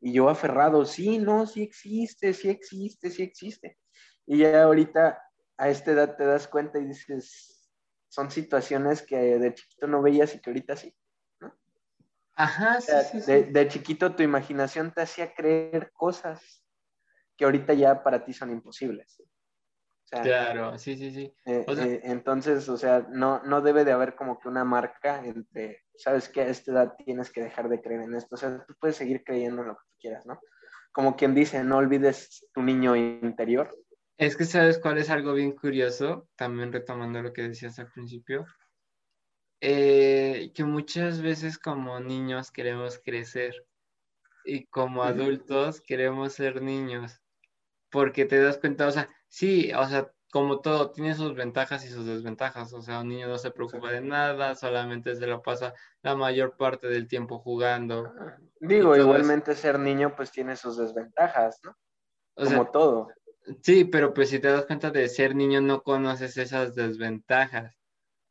Y yo aferrado, sí, no, sí existe, sí existe, sí existe. Y ya ahorita a esta edad te das cuenta y dices, son situaciones que de chiquito no veías y que ahorita sí. ¿no? Ajá, sí, sí, de, chiquito tu imaginación te hacía creer cosas que ahorita ya para ti son imposibles. claro, sí, sí, sí. Eh, eh, entonces, o sea, no, no debe de haber como que una marca entre, sabes que a esta edad tienes que dejar de creer en esto. O sea, tú puedes seguir creyendo en lo que tú quieras, ¿no? Como quien dice, no olvides tu niño interior, es que sabes cuál es algo bien curioso, también retomando lo que decías al principio, eh, que muchas veces como niños queremos crecer y como adultos queremos ser niños, porque te das cuenta, o sea, sí, o sea, como todo, tiene sus ventajas y sus desventajas, o sea, un niño no se preocupa de nada, solamente se lo pasa la mayor parte del tiempo jugando. Digo, igualmente ser niño pues tiene sus desventajas, ¿no? como todo. Sí, pero pues si te das cuenta de ser niño no conoces esas desventajas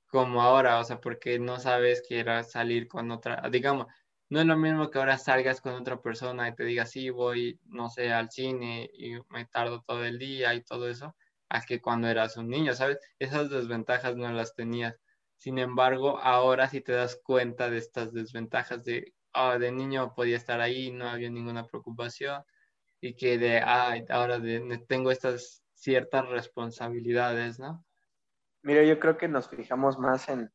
como ahora, o sea, porque no sabes que era salir con otra, digamos, no es lo mismo que ahora salgas con otra persona y te diga, sí, voy, no sé, al cine y me tardo todo el día y todo eso, a que cuando eras un niño, ¿sabes? Esas desventajas no las tenías. Sin embargo, ahora sí te das cuenta de estas desventajas de, oh, de niño podía estar ahí, no había ninguna preocupación y que de, ah, ahora tengo estas ciertas responsabilidades, ¿no? Mira, yo creo que nos fijamos más en,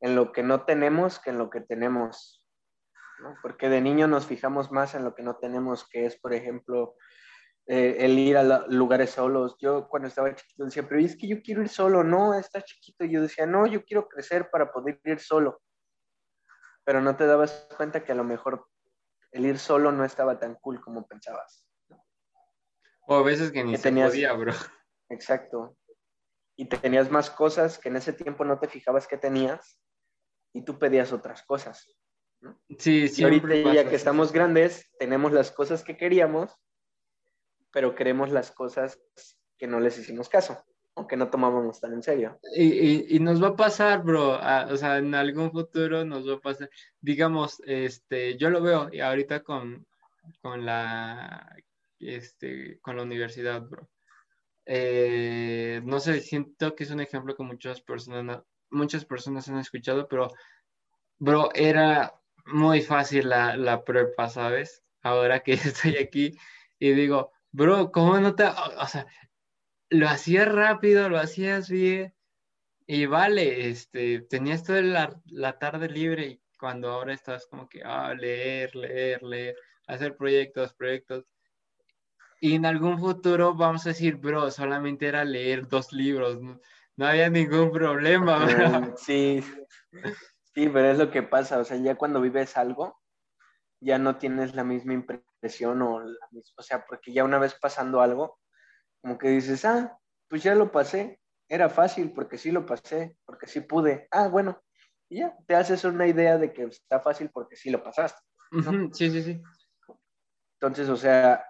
en lo que no tenemos que en lo que tenemos. Porque de niño nos fijamos más en lo que no tenemos, que es, por ejemplo, eh, el ir a lugares solos. Yo cuando estaba chiquito decía, pero es que yo quiero ir solo, no, está chiquito. Y yo decía, no, yo quiero crecer para poder ir solo. Pero no te dabas cuenta que a lo mejor el ir solo no estaba tan cool como pensabas. O a veces que ni se podía, bro. Exacto. Y tenías más cosas que en ese tiempo no te fijabas que tenías y tú pedías otras cosas. Sí, sí. Y ahorita ya que estamos grandes, tenemos las cosas que queríamos, pero queremos las cosas que no les hicimos caso, o que no tomábamos tan en serio. Y, y, nos va a pasar, bro, o sea, en algún futuro nos va a pasar. Digamos, este, yo lo veo y ahorita con, con la, este, con la universidad, bro. Eh, no sé, siento que es un ejemplo que muchas personas, muchas personas han escuchado, pero, bro, era muy fácil la, la prepa, ¿sabes? Ahora que estoy aquí y digo, bro, ¿cómo no te... O sea, lo hacías rápido, lo hacías bien y vale, este, tenías toda la, la tarde libre y cuando ahora estás como que, ah, leer, leer, leer, hacer proyectos, proyectos. Y en algún futuro vamos a decir, bro, solamente era leer dos libros, no, no había ningún problema, bro. Sí, Sí, pero es lo que pasa, o sea, ya cuando vives algo, ya no tienes la misma impresión o la misma, o sea, porque ya una vez pasando algo, como que dices, ah, pues ya lo pasé, era fácil porque sí lo pasé, porque sí pude, ah, bueno, y ya, te haces una idea de que está fácil porque sí lo pasaste. Sí, sí, sí. Entonces, o sea,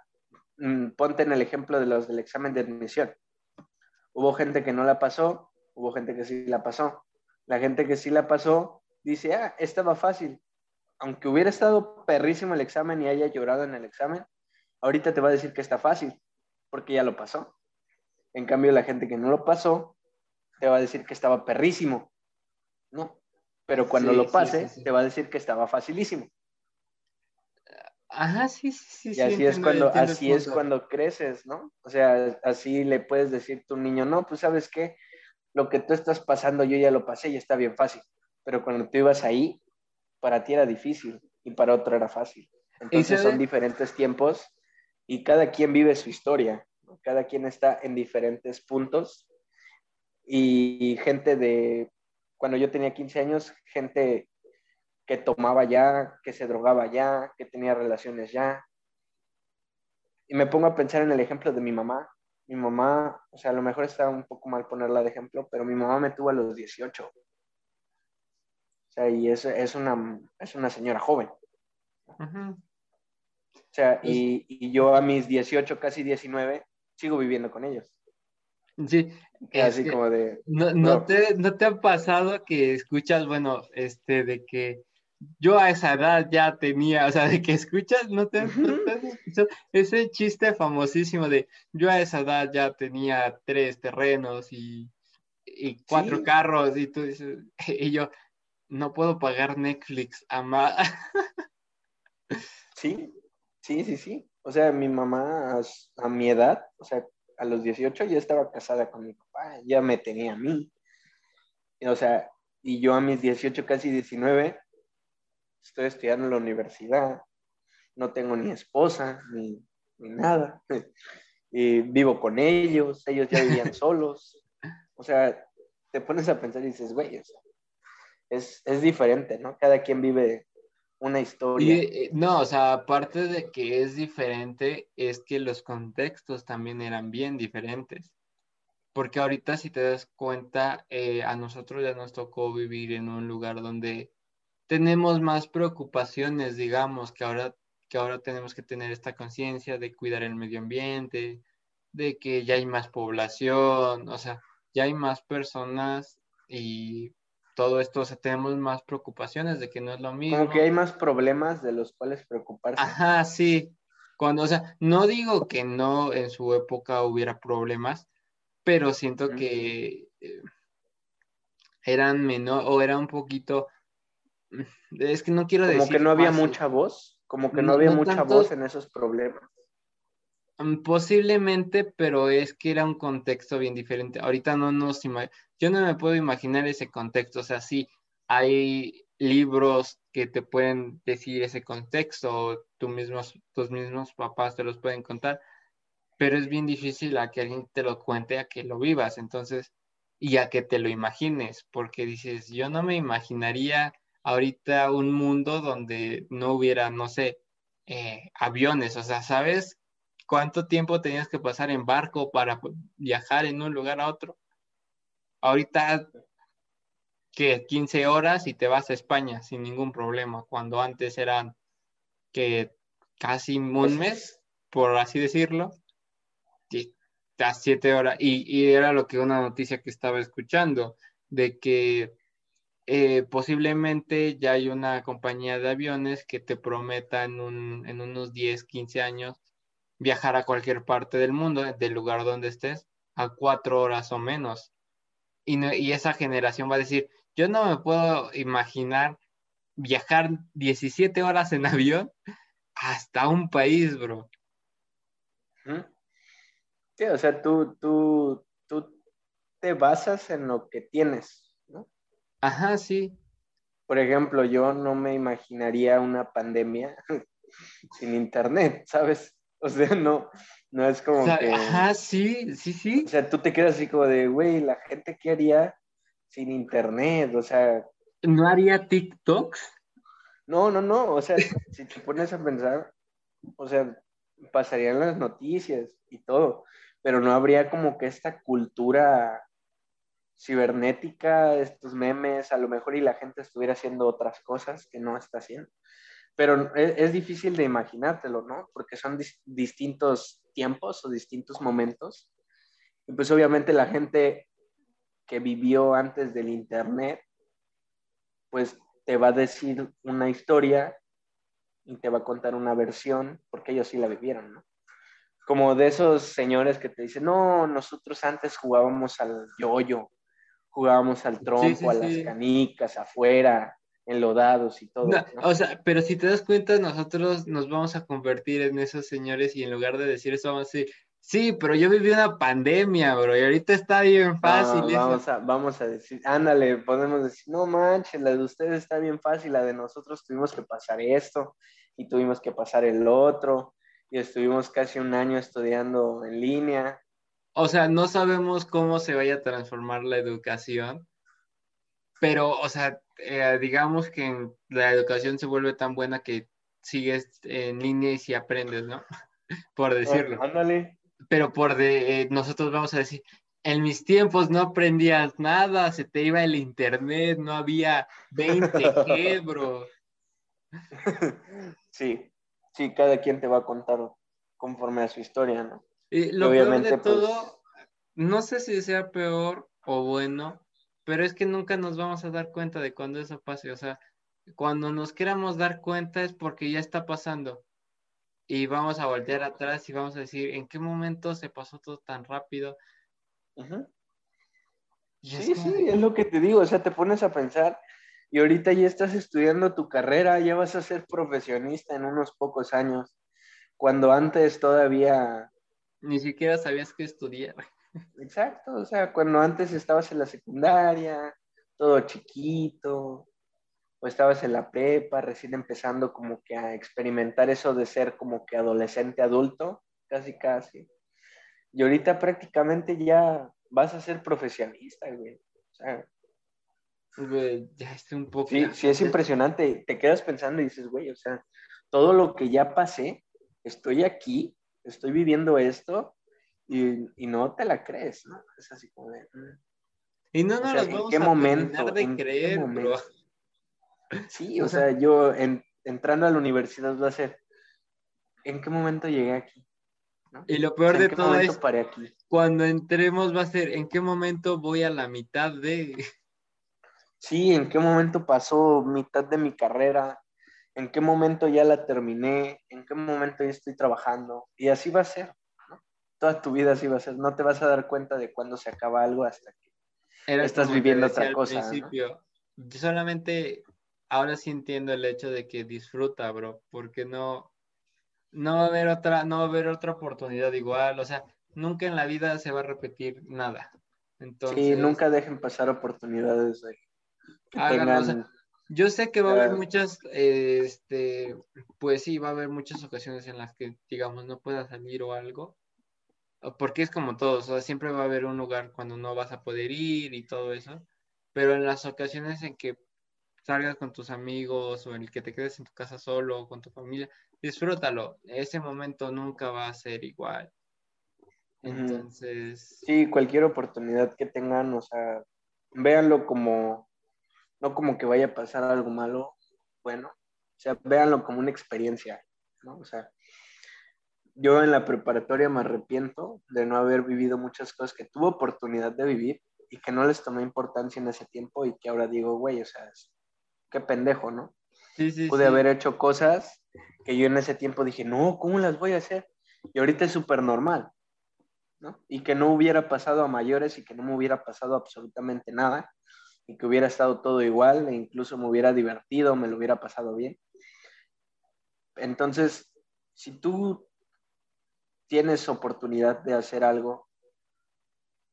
ponte en el ejemplo de los del examen de admisión. Hubo gente que no la pasó, hubo gente que sí la pasó. La gente que sí la pasó dice, ah, estaba fácil. Aunque hubiera estado perrísimo el examen y haya llorado en el examen, ahorita te va a decir que está fácil, porque ya lo pasó. En cambio, la gente que no lo pasó, te va a decir que estaba perrísimo. No, pero cuando lo pase, te va a decir que estaba facilísimo. Ajá, sí, sí, sí. Y así es cuando, así es cuando creces, ¿no? O sea, así le puedes decir a tu niño, no, pues sabes qué, lo que tú estás pasando yo ya lo pasé y está bien fácil pero cuando tú ibas ahí, para ti era difícil y para otro era fácil. Entonces son diferentes tiempos y cada quien vive su historia, cada quien está en diferentes puntos y gente de, cuando yo tenía 15 años, gente que tomaba ya, que se drogaba ya, que tenía relaciones ya. Y me pongo a pensar en el ejemplo de mi mamá. Mi mamá, o sea, a lo mejor está un poco mal ponerla de ejemplo, pero mi mamá me tuvo a los 18 sea, y es, es, una, es una señora joven. O sea, y, y, yo a mis 18, casi 19, sigo viviendo con ellos. Sí. Así como de... No, no, te, ¿No te ha pasado que escuchas, bueno, este, de que yo a esa edad ya tenía, o sea, de que escuchas, no te, escuchado ese chiste famosísimo de yo a esa edad ya tenía tres terrenos y, y cuatro carros y tú dices, y yo, no puedo pagar Netflix, ama. Sí, sí, sí, sí. O sea, mi mamá a, mi edad, o sea, a los 18 ya estaba casada con mi papá, ya me tenía a mí. o sea, y yo a mis 18, casi 19, estoy estudiando en la universidad, no tengo ni esposa, ni, nada. Y vivo con ellos, ellos ya vivían solos. O sea, te pones a pensar y dices, güey, es, diferente, ¿no? Cada quien vive una historia. Eh, no, o sea, aparte de que es diferente, es que los contextos también eran bien diferentes. Porque ahorita si te das cuenta, eh, a nosotros ya nos tocó vivir en un lugar donde tenemos más preocupaciones, digamos, que ahora, que ahora tenemos que tener esta conciencia de cuidar el medio ambiente, de que ya hay más población, o sea, ya hay más personas y todo esto, o sea, tenemos más preocupaciones de que no es lo mismo. Como que hay más problemas de los cuales preocuparse. Ajá, sí. Cuando, o sea, no digo que no en su época hubiera problemas, pero siento que eh, eran menor o era un poquito, es que no quiero decir. Como que no había mucha voz, como que no, había mucha voz en esos problemas. Mm, posiblemente, pero es que era un contexto bien diferente. Ahorita no nos yo no me puedo imaginar ese contexto, o sea, sí hay libros que te pueden decir ese contexto, tú mismos, tus mismos papás te los pueden contar, pero es bien difícil a que alguien te lo cuente, a que lo vivas, entonces, y a que te lo imagines, porque dices, yo no me imaginaría ahorita un mundo donde no hubiera, no sé, eh, aviones, o sea, ¿sabes cuánto tiempo tenías que pasar en barco para viajar en un lugar a otro? Ahorita, que 15 horas y te vas a España sin ningún problema, cuando antes eran que casi un pues mes, por así decirlo, a siete horas, y, era lo que una noticia que estaba escuchando, de que eh, posiblemente ya hay una compañía de aviones que te prometa en, en unos 10, 15 años viajar a cualquier parte del mundo, del lugar donde estés, a cuatro horas o menos. Y, y esa generación va a decir, yo no me puedo imaginar viajar 17 horas en avión hasta un país, bro. Sí, o sea, tú, tú, tú te basas en lo que tienes, ¿no? Ajá, sí. Por ejemplo, yo no me imaginaría una pandemia sin internet, ¿sabes? O sea, no, no es como que... Ajá, sí, sí, sí. O sea, tú te quedas así como de, güey, la gente qué haría sin internet, o sea... ¿No haría TikToks? No, no, no, o sea, si te pones a pensar, o sea, pasarían las noticias y todo, pero no habría como que esta cultura cibernética, estos memes, a lo mejor y la gente estuviera haciendo otras cosas que no está haciendo. Pero es, difícil de imaginártelo, ¿no? Porque son distintos tiempos o distintos momentos. Y pues obviamente la gente que vivió antes del Internet, pues te va a decir una historia y te va a contar una versión, porque ellos sí la vivieron, ¿no? Como de esos señores que te dicen, no, nosotros antes jugábamos al yoyo, jugábamos al trompo, a las canicas, afuera, enlodados y todo. O sea, pero si te das cuenta, nosotros nos vamos a convertir en esos señores y en lugar de decir eso, vamos a decir, sí, pero yo viví una pandemia, bro, y ahorita está bien fácil. vamos, a, vamos a decir, ándale, podemos decir, no manches, la de ustedes está bien fácil, la de nosotros tuvimos que pasar esto y tuvimos que pasar el otro y estuvimos casi un año estudiando en línea. O sea, no sabemos cómo se vaya a transformar la educación, pero, o sea, eh, digamos que la educación se vuelve tan buena que sigues en línea y si aprendes, ¿no? por decirlo. Ándale. Pero por de, eh, nosotros vamos a decir, en mis tiempos no aprendías nada, se te iba el internet, no había 20G, bro. Sí, sí, cada quien te va a contar conforme a su historia, ¿no? Y lo peor de pues, todo, no sé si sea peor o bueno, pero es que nunca nos vamos a dar cuenta de cuando eso pase. O sea, cuando nos queramos dar cuenta es porque ya está pasando. Y vamos a voltear atrás y vamos a decir, ¿en qué momento se pasó todo tan rápido? Sí, sí, es lo que te digo. O sea, te pones a pensar y ahorita ya estás estudiando tu carrera, ya vas a ser profesionista en unos pocos años, cuando antes todavía... Ni siquiera sabías qué estudiar. Exacto, o sea, cuando antes estabas en la secundaria, todo chiquito, o estabas en la prepa, recién empezando como que a experimentar eso de ser como que adolescente adulto, casi casi. Y ahorita prácticamente ya vas a ser profesionista, güey. O sea, ya estoy un poco. Sí, sí, es impresionante. Te quedas pensando y dices, güey, o sea, todo lo que ya pasé, estoy aquí, estoy viviendo esto y, no te la crees, ¿no? Es así como de. Mm". Y no no ¿en qué momento, de creer, bro? Sí, o, sea, yo entrando a la universidad va a ser, ¿en qué momento llegué aquí? Y lo peor de todo es, cuando entremos va a ser, ¿en qué momento voy a la mitad de...? sí, en qué momento pasó mitad de mi carrera, en qué momento ya la terminé, en qué momento ya estoy trabajando. Y así va a ser, ¿no? Toda tu vida así va a ser. No te vas a dar cuenta de cuándo se acaba algo hasta que estás viviendo otra cosa. Principio, Yo solamente ahora sí entiendo el hecho de que disfruta, bro, porque no, no va a haber otra, no va a haber otra oportunidad igual, o sea, nunca en la vida se va a repetir nada. Entonces, sí, nunca dejen pasar oportunidades de yo sé que va a haber muchas, este, pues sí, va a haber muchas ocasiones en las que, digamos, no pueda salir o algo, porque es como todo, o sea, siempre va a haber un lugar cuando no vas a poder ir y todo eso, pero en las ocasiones en que salgas con tus amigos o en el que te quedes en tu casa solo o con tu familia, disfrútalo, ese momento nunca va a ser igual. Entonces... Sí, cualquier oportunidad que tengan, o sea, véanlo como no como que vaya a pasar algo malo, bueno, o sea, véanlo como una experiencia, ¿no? O sea, yo en la preparatoria me arrepiento de no haber vivido muchas cosas que tuve oportunidad de vivir y que no les tomé importancia en ese tiempo y que ahora digo, güey, o sea, qué pendejo, ¿no? Sí, sí, Pude haber hecho cosas que yo en ese tiempo dije, no, ¿cómo las voy a hacer? Y ahorita es súper normal, ¿no? Y que no hubiera pasado a mayores y que no me hubiera pasado absolutamente nada y que hubiera estado todo igual e incluso me hubiera divertido, me lo hubiera pasado bien. Entonces, si tú tienes oportunidad de hacer algo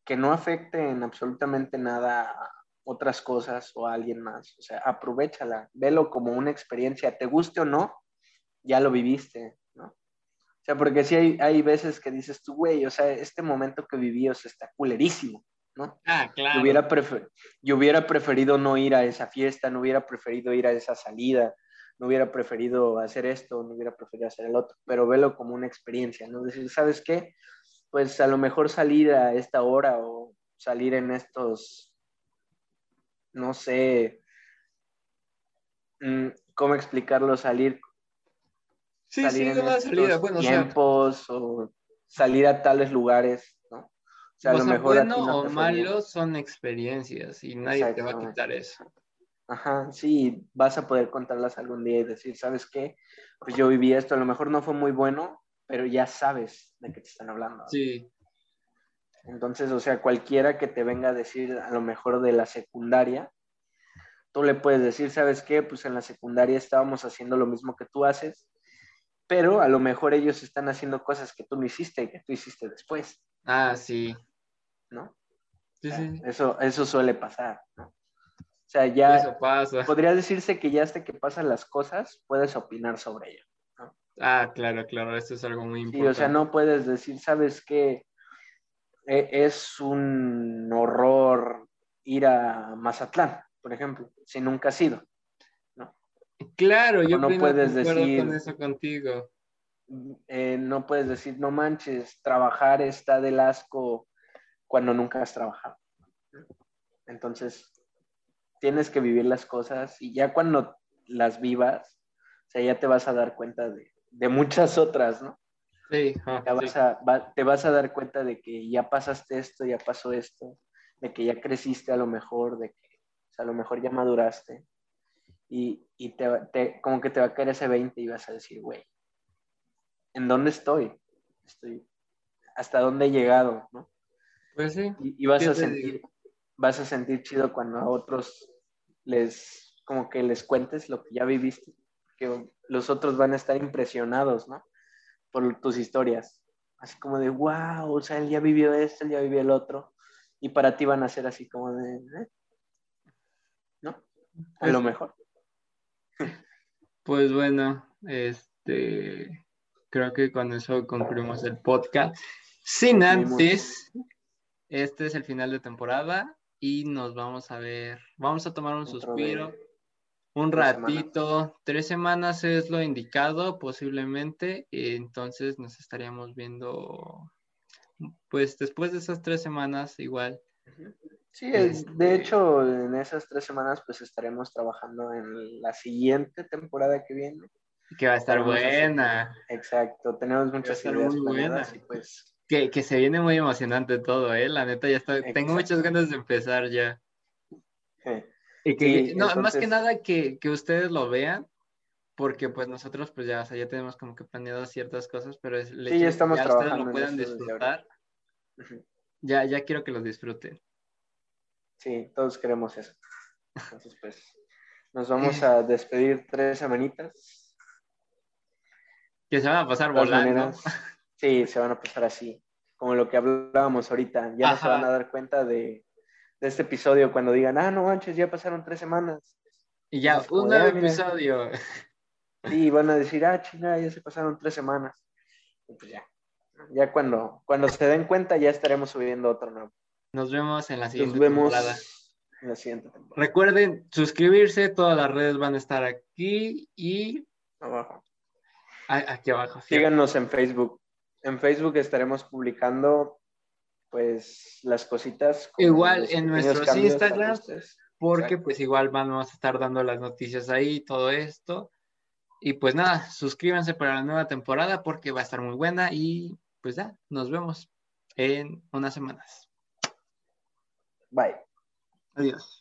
que no afecte en absolutamente nada a otras cosas o a alguien más, o sea, aprovechala, velo como una experiencia, te guste o no, ya lo viviste, ¿no? O sea, porque si hay, hay veces que dices tú, güey, o sea, este momento que viví, está culerísimo. ¿No? Ah, claro. Yo hubiera, yo hubiera preferido no ir a esa fiesta, no hubiera preferido ir a esa salida, no hubiera preferido hacer esto, no hubiera preferido hacer el otro, pero velo como una experiencia, ¿no? Decir, ¿sabes qué? Pues a lo mejor salir a esta hora o salir en estos, no sé, mm, ¿cómo explicarlo? Salir, sí, salir en estos tiempos o salir a tales lugares sea, lo mejor bueno o malo son experiencias y nadie te va a quitar eso. Ajá, sí, vas a poder contarlas algún día y decir, ¿sabes qué? Pues yo viví esto, a lo mejor no fue muy bueno, pero ya sabes de qué te están hablando. Sí. Entonces, o sea, cualquiera que te venga a decir a lo mejor de la secundaria, tú le puedes decir, ¿sabes qué? Pues en la secundaria estábamos haciendo lo mismo que tú haces, pero a lo mejor ellos están haciendo cosas que tú no hiciste y que tú hiciste después. Ah, sí. ¿No? Eso, eso suele pasar, O sea, ya eso pasa. podría decirse que ya hasta que pasan las cosas, puedes opinar sobre ello. Ah, claro, claro, esto es algo muy importante. Sí, o sea, no puedes decir, ¿sabes qué? E, es un horror ir a Mazatlán, por ejemplo, si nunca has ido. ¿no? Claro, yo no puedes decir con eso contigo. Eh, no puedes decir, no manches, trabajar está del asco cuando nunca has trabajado. Entonces, tienes que vivir las cosas y ya cuando las vivas, o sea, ya te vas a dar cuenta de, muchas otras, ¿no? Sí, te vas a dar cuenta de que ya pasaste esto, ya pasó esto, de que ya creciste a lo mejor, de que a lo mejor ya maduraste y, te, como que te va a caer ese 20 y vas a decir, güey, ¿en dónde estoy? Estoy, ¿hasta dónde he llegado? ¿no? Pues sí. Y, vas a sentir, vas a sentir chido cuando a otros les, como que les cuentes lo que ya viviste, que los otros van a estar impresionados, ¿no? Por tus historias. Así como de, wow, o sea, él ya vivió esto, él ya vivió el otro. Y para ti van a ser así como de, ¿eh? ¿no? A lo pues mejor. Pues bueno, este, creo que con eso concluimos el podcast. Sin antes este es el final de temporada y nos vamos a ver, vamos a tomar un suspiro, un ratito, tres semanas es lo indicado posiblemente, entonces nos estaríamos viendo pues después de esas tres semanas igual. Sí, de este hecho en esas tres semanas pues estaremos trabajando en la siguiente temporada que viene. Que va a estar buena. Exacto, tenemos muchas ideas buenas y pues que, se viene muy emocionante todo, ¿eh? La neta, ya está, tengo muchas ganas de empezar ya. Y que, no, más que nada que, que, ustedes lo vean, porque pues nosotros pues ya, o sea, ya tenemos como que planeado ciertas cosas, pero es sí, ya estamos ya trabajando ustedes lo puedan disfrutar. Ya, ya quiero que los disfruten. Sí, todos queremos eso. Entonces, pues, nos vamos a despedir tres semanitas. Que se van a pasar volando. Sí, se van a pasar así, como lo que hablábamos ahorita. Ya no se van a dar cuenta de, este episodio cuando digan, ah, no manches, ya pasaron tres semanas. Y ya, un nuevo episodio. Sí, van a decir, ah, chingada, ya se pasaron tres semanas. Y pues ya. Ya cuando, cuando se den cuenta, ya estaremos subiendo otro nuevo. Nos vemos en la siguiente Nos vemos En la siguiente temporada. Recuerden suscribirse, todas las redes van a estar aquí y abajo. Aquí abajo. Síganos en Facebook. En Facebook estaremos publicando pues las cositas. Igual en nuestros Instagram, porque pues igual vamos a estar dando las noticias ahí, todo esto. Y pues nada, suscríbanse para la nueva temporada porque va a estar muy buena y pues ya, nos vemos en unas semanas. Bye. Adiós.